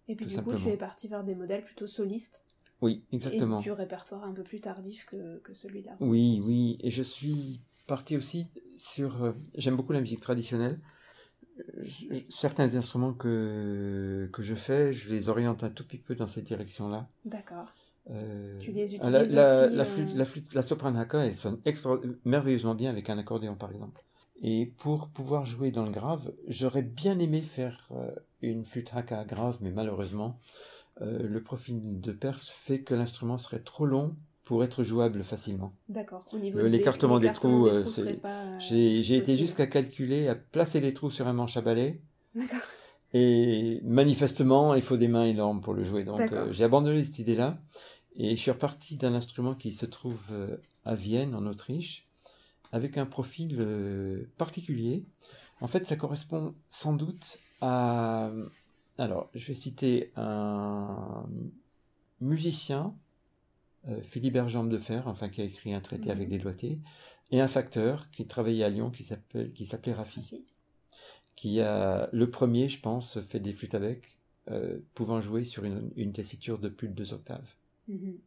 A: Et puis du coup, tu es parti vers des modèles plutôt solistes
B: Oui, exactement.
A: et du répertoire un peu plus tardif que, que celui de la
B: Oui, oui, et je suis parti aussi sur... euh, J'aime beaucoup la musique traditionnelle. Je- certains instruments que, que je fais, je les oriente un tout petit peu dans cette direction-là.
A: D'accord.
B: Euh,
A: Tu les
B: ah, la,
A: utilises
B: la,
A: aussi,
B: la
A: euh,
B: flûte, la flûte, la soprano haka, elle sonne extra, merveilleusement bien avec un accordéon, par exemple. Et pour pouvoir jouer dans le grave, j'aurais bien aimé faire une flûte haka grave, mais malheureusement, euh, le profil de Perse fait que l'instrument serait trop long pour être jouable facilement.
A: D'accord. Au niveau des-
B: l'écartement des trous, euh, c'est-
A: pas, euh,
B: J'ai été jusqu'à calculer, à placer les trous sur un manche à balai,
A: D'accord.
B: et manifestement, il faut des mains énormes pour le jouer. Donc euh, j'ai abandonné cette idée-là, et je suis reparti d'un instrument qui se trouve euh, à Vienne, en Autriche, avec un profil euh, particulier. En fait, ça correspond sans doute à... Alors, je vais citer un musicien, euh, Philibert Jambe de Fer, enfin qui a écrit un traité
A: Mhm.
B: avec des doigtés, et un facteur qui travaillait à Lyon qui s'appelle qui s'appelait Raffi,
A: Rafi.
B: qui a le premier, je pense, fait des flûtes avec, euh, pouvant jouer sur une, une tessiture de plus de deux octaves.
A: Mhm.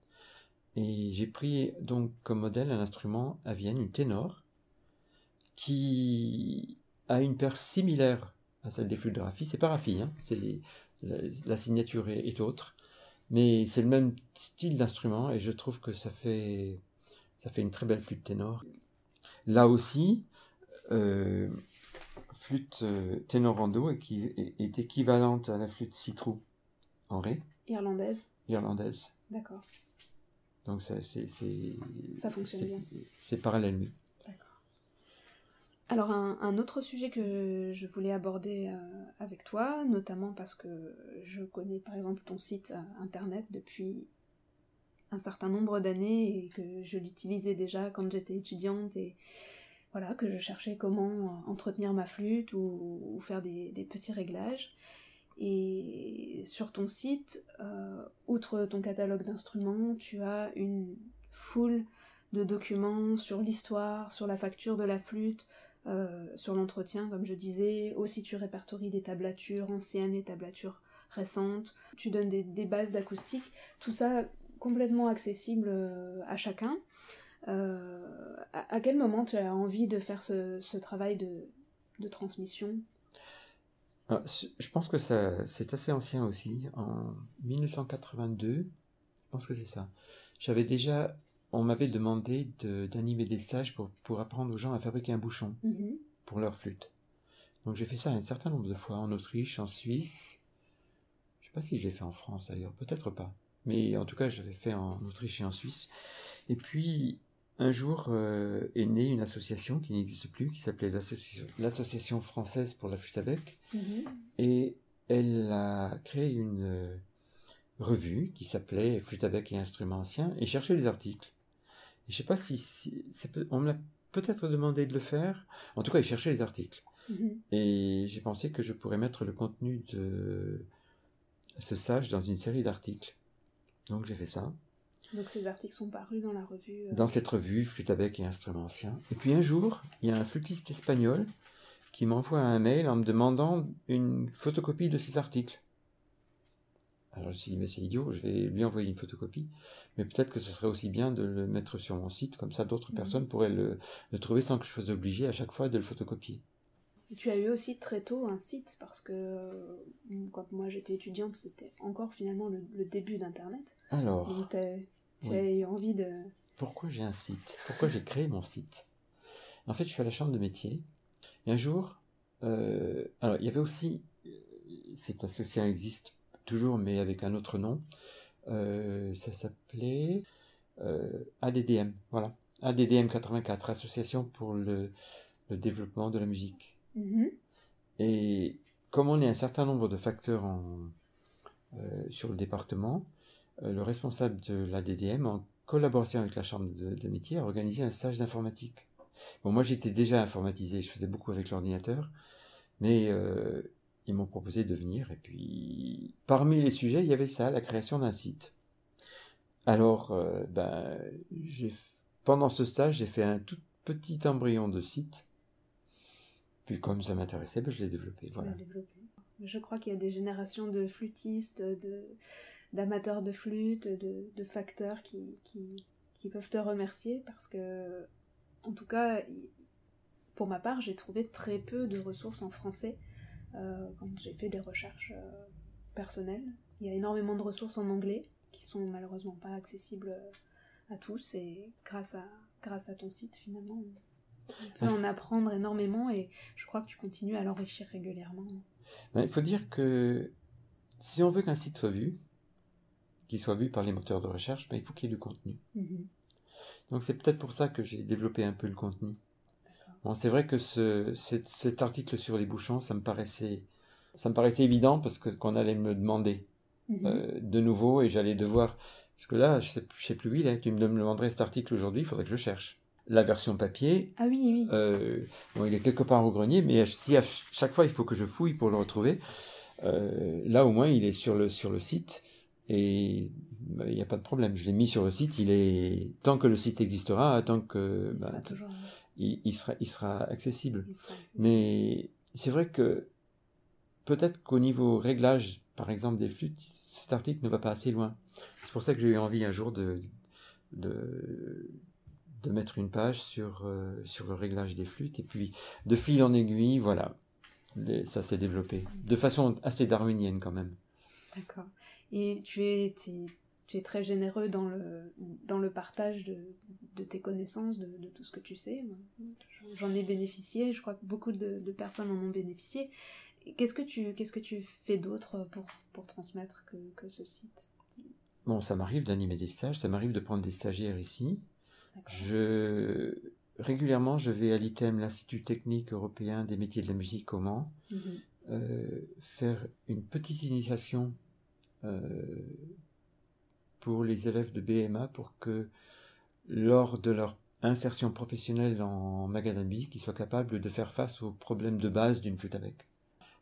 B: Et j'ai pris donc comme modèle un instrument à Vienne, une ténor, qui a une paire similaire à celle des flûtes de Raffi. C'est pas Raffi, hein, c'est la, signature est, est autre, mais c'est le même style d'instrument et je trouve que ça fait ça fait une très belle flûte ténor. Là aussi, euh, flûte euh, ténorando est, qui- est- équivalente à la flûte citrou en ré
A: Irlandaise.
B: irlandaise.
A: D'accord.
B: Donc ça, c'est, c'est,
A: Ça fonctionne
B: c'est-
A: bien.
B: C'est parallèle, oui.
A: Alors un, autre sujet que je voulais aborder euh, avec toi, notamment parce que je connais par exemple ton site euh, internet depuis un certain nombre d'années et que je l'utilisais déjà quand j'étais étudiante et voilà que je cherchais comment euh, entretenir ma flûte ou, faire des, petits réglages. Et sur ton site, outre ton catalogue d'instruments, tu as une foule de documents sur l'histoire, sur la facture de la flûte, sur l'entretien, comme je disais. Aussi, tu répertories des tablatures anciennes et tablatures récentes. Tu donnes des, bases d'acoustique. Tout ça complètement accessible à chacun. À, quel moment tu as envie de faire ce, travail de transmission?
B: Ah, je pense que c'est assez ancien aussi. En 1982, je pense que c'est ça. J'avais déjà, on m'avait demandé d'animer des stages pour, pour, apprendre aux gens à fabriquer un bouchon mm-hmm. pour leur flûte. Donc j'ai fait ça un certain nombre de fois en Autriche, en Suisse. Je sais pas si je l'ai fait en France d'ailleurs, peut-être pas. Mais en tout cas, je l'avais fait en Autriche et en Suisse. Et puis, un jour euh, est née une association qui n'existe plus, qui s'appelait l'Association française pour la flûte à bec. Mhm. Et elle a créé une euh, revue qui s'appelait Flûte à bec et instruments anciens et cherchait les articles. Je sais pas si, on me l'a peut-être demandé de le faire. En tout cas, il cherchait les articles. Mhm. Et j'ai pensé que je pourrais mettre le contenu de ce sage dans une série d'articles. Donc j'ai fait ça.
A: Donc ces articles sont parus dans la revue.
B: Euh, dans cette revue, Flûte à bec et instruments anciens. Et puis un jour, il y a un flûtiste espagnol qui m'envoie un mail en me demandant une photocopie de ces articles. Alors je me suis dit, mais c'est idiot, je vais lui envoyer une photocopie. Mais peut-être que ce serait aussi bien de le mettre sur mon site, comme ça d'autres mhm. personnes pourraient le, trouver sans que je sois obligé à chaque fois de le photocopier.
A: tu as eu aussi très tôt un site, parce que euh, quand moi j'étais étudiante, c'était encore finalement le, début d'Internet.
B: Alors.
A: Tu as envie de...
B: Pourquoi j'ai un site? Pourquoi j'ai créé mon site? En fait, je suis à la chambre de métier. Et un jour, euh, alors il y avait aussi, cette association existe toujours, mais avec un autre nom. Euh, ça s'appelait euh, ADDM, voilà. ADDM 84, Association pour le, développement de la musique. Mm-hmm. Et comme on est un certain nombre de facteurs en, sur le département, euh, le responsable de la DDM, en collaboration avec la chambre de, métier, a organisé un stage d'informatique. Bon, moi j'étais déjà informatisé, je faisais beaucoup avec l'ordinateur, mais euh, ils m'ont proposé de venir, et puis parmi les sujets, il y avait ça, la création d'un site. Alors, euh, ben, pendant ce stage, j'ai fait un tout petit embryon de site, puis comme ça m'intéressait, ben, je l'ai développé. Voilà.
A: Je crois qu'il y a des générations de flûtistes, de d'amateurs de flûte, de, facteurs qui, qui, peuvent te remercier parce que, en tout cas, pour ma part, j'ai trouvé très peu de ressources en français quand j'ai fait des recherches euh, personnelles. Il y a énormément de ressources en anglais qui sont malheureusement pas accessibles à tous et grâce à, grâce à ton site finalement on peut en apprendre énormément et je crois que tu continues à l'enrichir régulièrement.
B: Ben, il faut dire que si on veut qu'un site soit vu, qu'il soit vu par les moteurs de recherche, ben, il faut qu'il y ait du contenu. Mhm. Donc c'est peut-être pour ça que j'ai développé un peu le contenu. Bon, c'est vrai que ce, cet, article sur les bouchons, ça me paraissait, ça me paraissait évident parce que qu'on allait me demander mhm. euh, de nouveau et j'allais devoir, parce que là, je sais, sais plus où il est. Tu me demanderais cet article aujourd'hui, il faudrait que je cherche. La version papier.
A: Ah oui, oui.
B: Euh, bon, il est quelque part au grenier, mais si à chaque fois il faut que je fouille pour le retrouver, euh, là au moins il est sur le sur le site. Et bah, il n'y a pas de problème. Je l'ai mis sur le site. Il est tant que le site existera, tant que il, sera, il, sera, il sera accessible. Mais c'est vrai que peut-être qu'au niveau réglage, par exemple des flûtes, cet article ne va pas assez loin. C'est pour ça que j'ai eu envie un jour de de, de mettre une page sur euh, sur le réglage des flûtes et puis de fil en aiguille, voilà, ça s'est développé de façon assez darwinienne quand même.
A: D'accord. Et tu es, tu es très généreux dans le, dans le partage de, de tes connaissances, de, de, tout ce que tu sais. J'en ai bénéficié, je crois que beaucoup de, de personnes en ont bénéficié. Qu'est-ce que tu, qu'est-ce que tu fais d'autre pour, pour transmettre que, que ce site?
B: Bon, ça m'arrive d'animer des stages, ça m'arrive de prendre des stagiaires ici. Je régulièrement, je vais à l'ITEM, l'Institut technique européen des métiers de la musique au Mans, mhm. euh, faire une petite initiation euh, pour les élèves de BMA pour que lors de leur insertion professionnelle en magasin de musique, ils soient capables de faire face aux problèmes de base d'une flûte avec.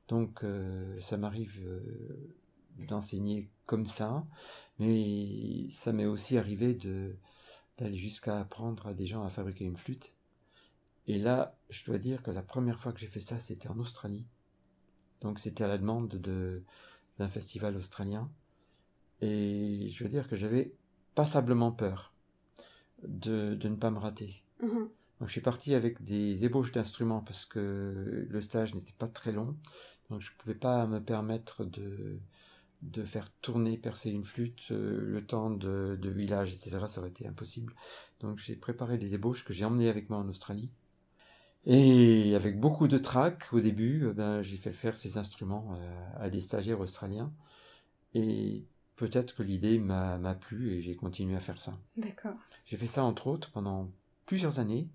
B: Donc euh, ça m'arrive euh, d'enseigner comme ça, mais ça m'est aussi arrivé de d'aller jusqu'à apprendre à des gens à fabriquer une flûte. Et là, je dois dire que la première fois que j'ai fait ça, c'était en Australie. Donc c'était à la demande de, d'un festival australien. Et je veux dire que j'avais passablement peur de, de ne pas me rater.
A: Mhm.
B: Donc je suis parti avec des ébauches d'instruments parce que le stage n'était pas très long. Donc je ne pouvais pas me permettre de, de faire tourner, percer une flûte euh, le temps de, de huilage, etc. Ça aurait été impossible. Donc j'ai préparé des ébauches que j'ai emmenées avec moi en Australie. Et avec beaucoup de trac au début, euh, ben, j'ai fait faire ces instruments euh, à des stagiaires australiens. Et peut-être que l'idée m'a plu et j'ai continué à faire ça.
A: D'accord.
B: J'ai fait ça entre autres pendant plusieurs années.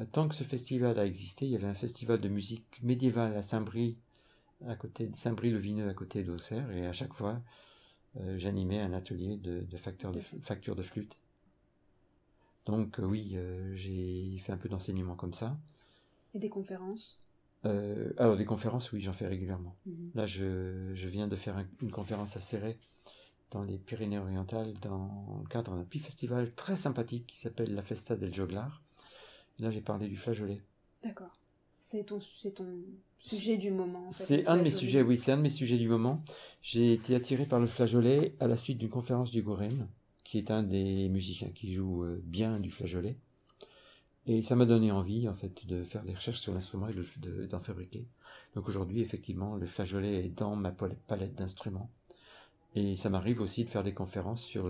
B: Euh, Tant que ce festival a existé, il y avait un festival de musique médiévale à Saint-Brie, à côté de Saint-Brie-le-Vineux, à côté d'Auxerre, et à chaque fois, euh, j'animais un atelier de, de, de facture de flûte. Donc euh, oui, euh, j'ai fait un peu d'enseignement comme ça.
A: Et des conférences?
B: Alors des conférences, oui, j'en fais régulièrement.
A: Mhm.
B: Là, je, je viens de faire un- une conférence à Serré, dans les Pyrénées-Orientales, dans le cadre d'un petit festival très sympathique qui s'appelle la Festa del Joglar. Et là, j'ai parlé du flageolet.
A: D'accord. C'est ton, sujet du moment. en fait,
B: C'est un de mes sujets, oui, c'est un de mes sujets du moment. J'ai été attiré par le flageolet à la suite d'une conférence du Goren, qui est un des musiciens qui joue euh, bien du flageolet. Et ça m'a donné envie, en fait, de faire des recherches sur l'instrument et de- de- d'en fabriquer. Donc aujourd'hui, effectivement, le flageolet est dans ma pal- palette d'instruments. Et ça m'arrive aussi de faire des conférences sur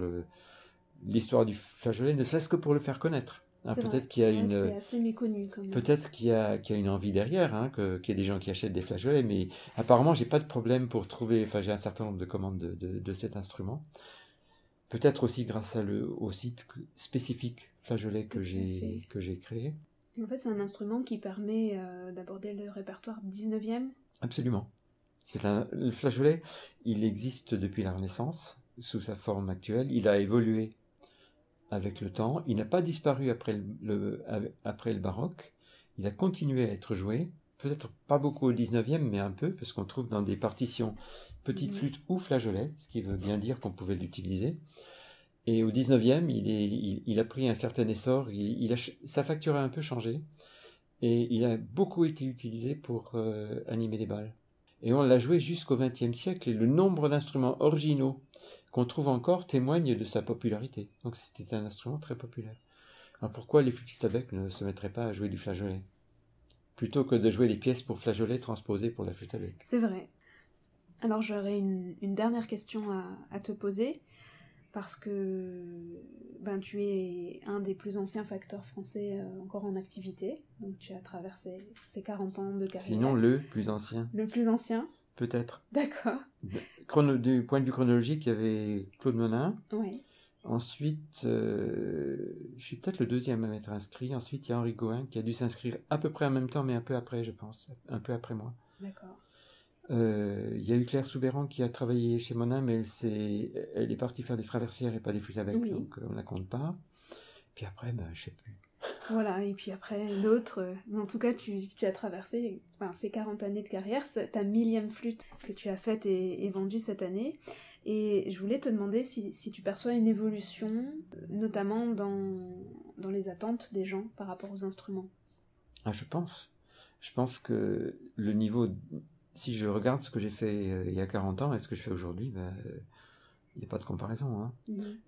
B: l'histoire du flageolet, ne serait-ce que pour le faire connaître. Hein, peut-être qu'il y a une. Peut-être qu'il y, a, qu'il y a une envie derrière, hein, que- qu'il y a des gens qui achètent des flageolets, mais apparemment, j'ai pas de problème pour trouver. Enfin, j'ai un certain nombre de commandes de, de, de cet instrument. Peut-être aussi grâce à le, au site que- spécifique flageolet que j'ai que j'ai créé.
A: En fait, c'est un instrument qui permet euh, d'aborder le répertoire 19e.
B: Absolument. C'est un, le flageolet, il existe depuis la Renaissance, sous sa forme actuelle. Il a évolué avec le temps. Il n'a pas disparu après le, le- après le baroque. Il a continué à être joué. Peut-être pas beaucoup au 19e, mais un peu, parce qu'on trouve dans des partitions petite flûte ou flageolet, ce qui veut bien dire qu'on pouvait l'utiliser. Et au 19e, il, est, il, il a pris un certain essor, il, il a, ch- sa facture a un peu changé, et il a beaucoup été utilisé pour euh, animer des balles. Et on l'a joué jusqu'au XXe siècle, et le nombre d'instruments originaux qu'on trouve encore témoigne de sa popularité. Donc c'était un instrument très populaire. Alors pourquoi les flûtistes à bec ne se mettraient pas à jouer du flageolet? Plutôt que de jouer les pièces pour flageolet transposées pour la flûte à bec.
A: C'est vrai. Alors j'aurais une, dernière question à te poser, parce que ben, tu es un des plus anciens facteurs français euh, encore en activité, donc tu as traversé ces 40 ans de carrière.
B: Sinon le plus ancien,
A: Le plus ancien
B: peut-être.
A: D'accord.
B: Chrono- du point de vue chronologique, il y avait Claude Monin.
A: Oui.
B: Ensuite, euh, je suis peut-être le deuxième à m'être inscrit. Ensuite, il y a Henri Goin qui a dû s'inscrire à peu près en même temps, mais un peu après, je pense. Un peu après moi.
A: D'accord.
B: Euh, il y a eu Claire Soubéran qui a travaillé chez Monin, mais elle, s'est- elle est partie faire des traversières et pas des flûtes à bec,
A: Oui.
B: donc euh, on la compte pas. Puis après, ben, je sais plus.
A: Voilà, et puis après, l'autre, euh, en tout cas, tu, tu as traversé enfin, ces 40 années de carrière, ta millième flûte que tu as faite et, et vendue cette année. Et je voulais te demander si, si tu perçois une évolution, euh, notamment dans, dans les attentes des gens par rapport aux instruments.
B: Ah, je pense. Je pense que le niveau, si je regarde ce que j'ai fait euh, il y a 40 ans et ce que je fais aujourd'hui, ben, euh, il n'y a pas de comparaison. Hein.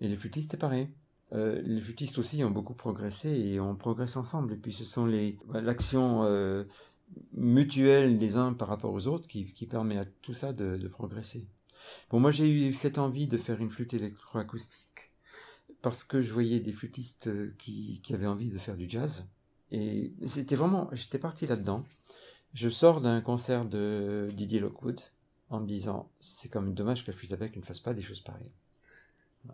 B: Et les flûtistes, c'est pareil. Euh, les flûtistes aussi ont beaucoup progressé et on progresse ensemble. Et puis ce sont les l'action euh, mutuelle des uns par rapport aux autres qui, qui permet à tout ça de, de progresser. Bon, moi j'ai eu cette envie de faire une flûte électroacoustique parce que je voyais des flûtistes qui, qui avaient envie de faire du jazz. Et c'était vraiment, j'étais parti là-dedans. Je sors d'un concert de Didier Lockwood en me disant, c'est quand même dommage que la flûte à bec ne fasse pas des choses pareilles.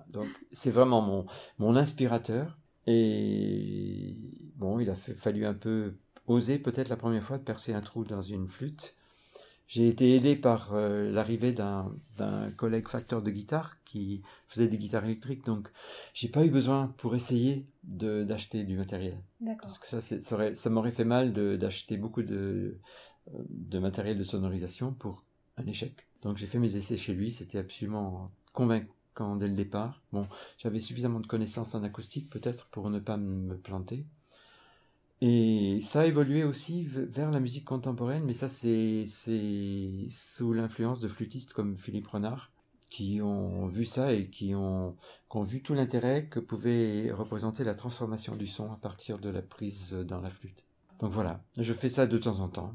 B: Donc c'est vraiment mon, mon inspirateur. Et bon, il a fallu un peu oser peut-être la première fois de percer un trou dans une flûte. J'ai été aidé par euh, l'arrivée d'un collègue facteur de guitare qui faisait des guitares électriques, donc j'ai pas eu besoin pour essayer d'acheter du matériel.
A: D'accord.
B: Parce que ça, ça ça m'aurait fait mal d'acheter beaucoup de, de matériel de sonorisation pour un échec. Donc j'ai fait mes essais chez lui, c'était absolument convaincant dès le départ. Bon, j'avais suffisamment de connaissances en acoustique peut-être pour ne pas me planter. Et ça a évolué aussi vers la musique contemporaine, mais ça c'est sous l'influence de flûtistes comme Philippe Renard, qui ont vu ça et qui ont, vu tout l'intérêt que pouvait représenter la transformation du son à partir de la prise dans la flûte. Donc voilà, je fais ça de temps en temps.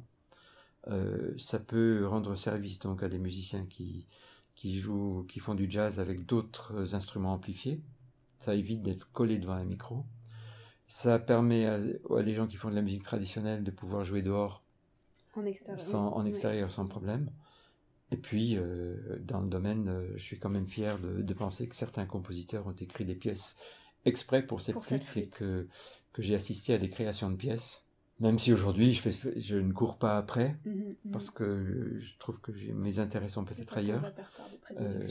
B: Euh, ça peut rendre service donc à des musiciens qui jouent, qui font du jazz avec d'autres instruments amplifiés. Ça évite d'être collé devant un micro. Ça permet à, des gens qui font de la musique traditionnelle de pouvoir jouer dehors
A: en extérieur,
B: sans, en extérieur sans problème. Et puis, euh, dans le domaine, euh, je suis quand même fier de, de, penser que certains compositeurs ont écrit des pièces exprès pour cette, flûte, et que, que j'ai assisté à des créations de pièces. Même si aujourd'hui je, fais, je ne cours pas après, mmh, mmh. parce que je trouve que mes intérêts sont peut-être ailleurs. Euh,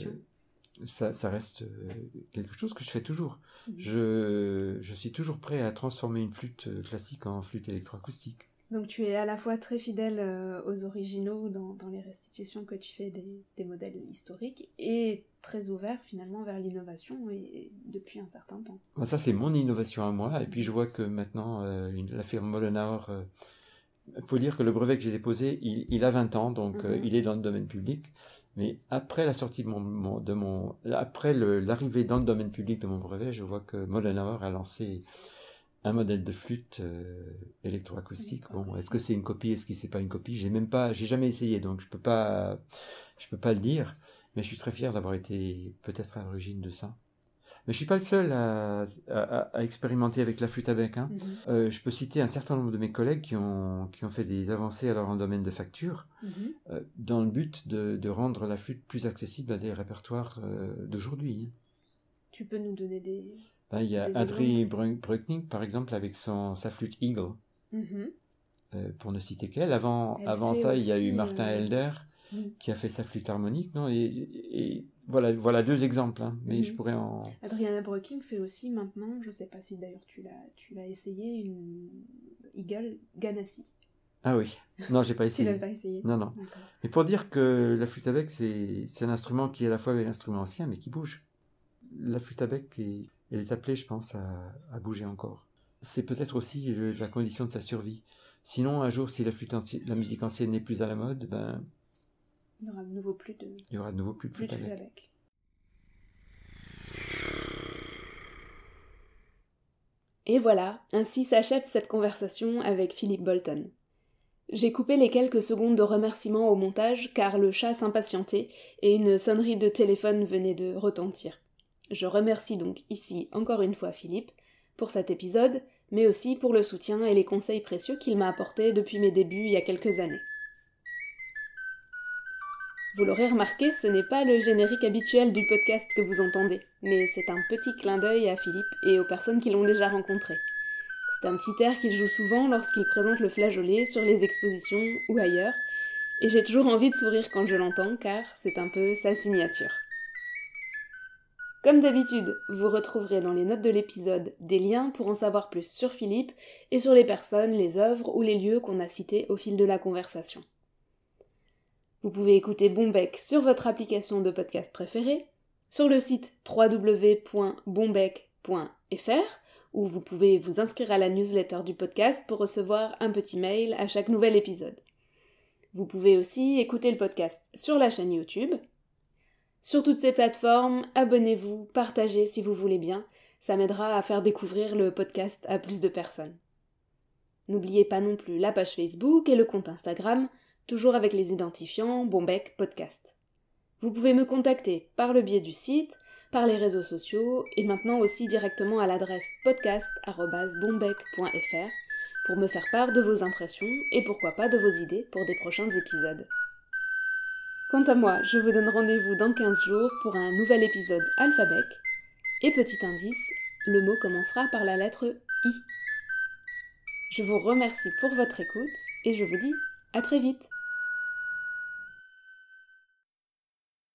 B: ça, ça, reste euh, quelque chose que je fais toujours. Mmh. Je, je, suis toujours prêt à transformer une flûte euh, classique en flûte électroacoustique.
A: Donc tu es à la fois très fidèle euh, aux originaux dans, dans, les restitutions que tu fais des, des, modèles historiques et très ouvert finalement vers l'innovation et, depuis un certain temps.
B: Ça c'est mon innovation à moi et puis je vois que maintenant euh, la firme Mollenauer, il euh, faut dire que le brevet que j'ai déposé, il, il, a 20 ans donc mhm. il est dans le domaine public. Mais après la sortie de mon, de mon après l'arrivée dans le domaine public de mon brevet, je vois que Mollenauer a lancé un modèle de flûte euh, électroacoustique. Bon, est-ce que c'est une copie, est-ce que c'est pas une copie? J'ai même pas, j'ai jamais essayé, donc je peux pas, je peux pas le dire. Mais je suis très fier d'avoir été peut-être à l'origine de ça. Mais je suis pas le seul à, à, expérimenter avec la flûte à bec. Hein. Mhm. Euh, je peux citer un certain nombre de mes collègues qui ont, qui ont fait des avancées alors en domaine de facture, mhm. euh, dans le but de, de, rendre la flûte plus accessible à des répertoires d'aujourd'hui.
A: Tu peux nous donner des,
B: ben, il y a Adri Bruckning, par exemple, avec son, sa flûte Eagle, mhm. euh, pour ne citer qu'elle. Avant, avant ça, il y a eu Martin euh, Helder, qui a fait sa flûte harmonique. Non? Et, et voilà, voilà deux exemples, hein, mais je mhm. pourrais en...
A: Adriana Bruckning fait aussi maintenant, je ne sais pas si d'ailleurs tu l'as, tu l'as essayé, une Eagle Ganassi.
B: Ah oui, non, j'ai pas essayé.
A: tu l'as pas essayé
B: Non, non. Mais pour dire que la flûte à bec, c'est, un instrument qui est à la fois un instrument ancien, mais qui bouge. La flûte à bec est elle est appelée, je pense, à, bouger encore. C'est peut-être aussi la condition de sa survie. Sinon, un jour, si la, flûte la musique ancienne n'est plus à la mode, ben...
A: Il y aura de nouveau plus de...
B: Il y aura de nouveau plus de flûte,
A: Et voilà, ainsi s'achève cette conversation avec Philippe Bolton. J'ai coupé les quelques secondes de remerciements au montage car le chat s'impatientait et une sonnerie de téléphone venait de retentir. Je remercie donc ici encore une fois Philippe pour cet épisode, mais aussi pour le soutien et les conseils précieux qu'il m'a apportés depuis mes débuts il y a quelques années. Vous l'aurez remarqué, ce n'est pas le générique habituel du podcast que vous entendez, mais c'est un petit clin d'œil à Philippe et aux personnes qui l'ont déjà rencontré. C'est un petit air qu'il joue souvent lorsqu'il présente le flageolet sur les expositions ou ailleurs, et j'ai toujours envie de sourire quand je l'entends car c'est un peu sa signature. Comme d'habitude, vous retrouverez dans les notes de l'épisode des liens pour en savoir plus sur Philippe et sur les personnes, les œuvres ou les lieux qu'on a cités au fil de la conversation. Vous pouvez écouter Bombec sur votre application de podcast préférée, sur le site www.bombec.fr où vous pouvez vous inscrire à la newsletter du podcast pour recevoir un petit mail à chaque nouvel épisode. Vous pouvez aussi écouter le podcast sur la chaîne YouTube, sur toutes ces plateformes, abonnez-vous, partagez si vous voulez bien, ça m'aidera à faire découvrir le podcast à plus de personnes. N'oubliez pas non plus la page Facebook et le compte Instagram, toujours avec les identifiants Bombec Podcast. Vous pouvez me contacter par le biais du site, par les réseaux sociaux et maintenant aussi directement à l'adresse podcast.bombec.fr pour me faire part de vos impressions et pourquoi pas de vos idées pour des prochains épisodes. Quant à moi, je vous donne rendez-vous dans 15 jours pour un nouvel épisode alphabet. Et petit indice, le mot commencera par la lettre I. Je vous remercie pour votre écoute et je vous dis à très vite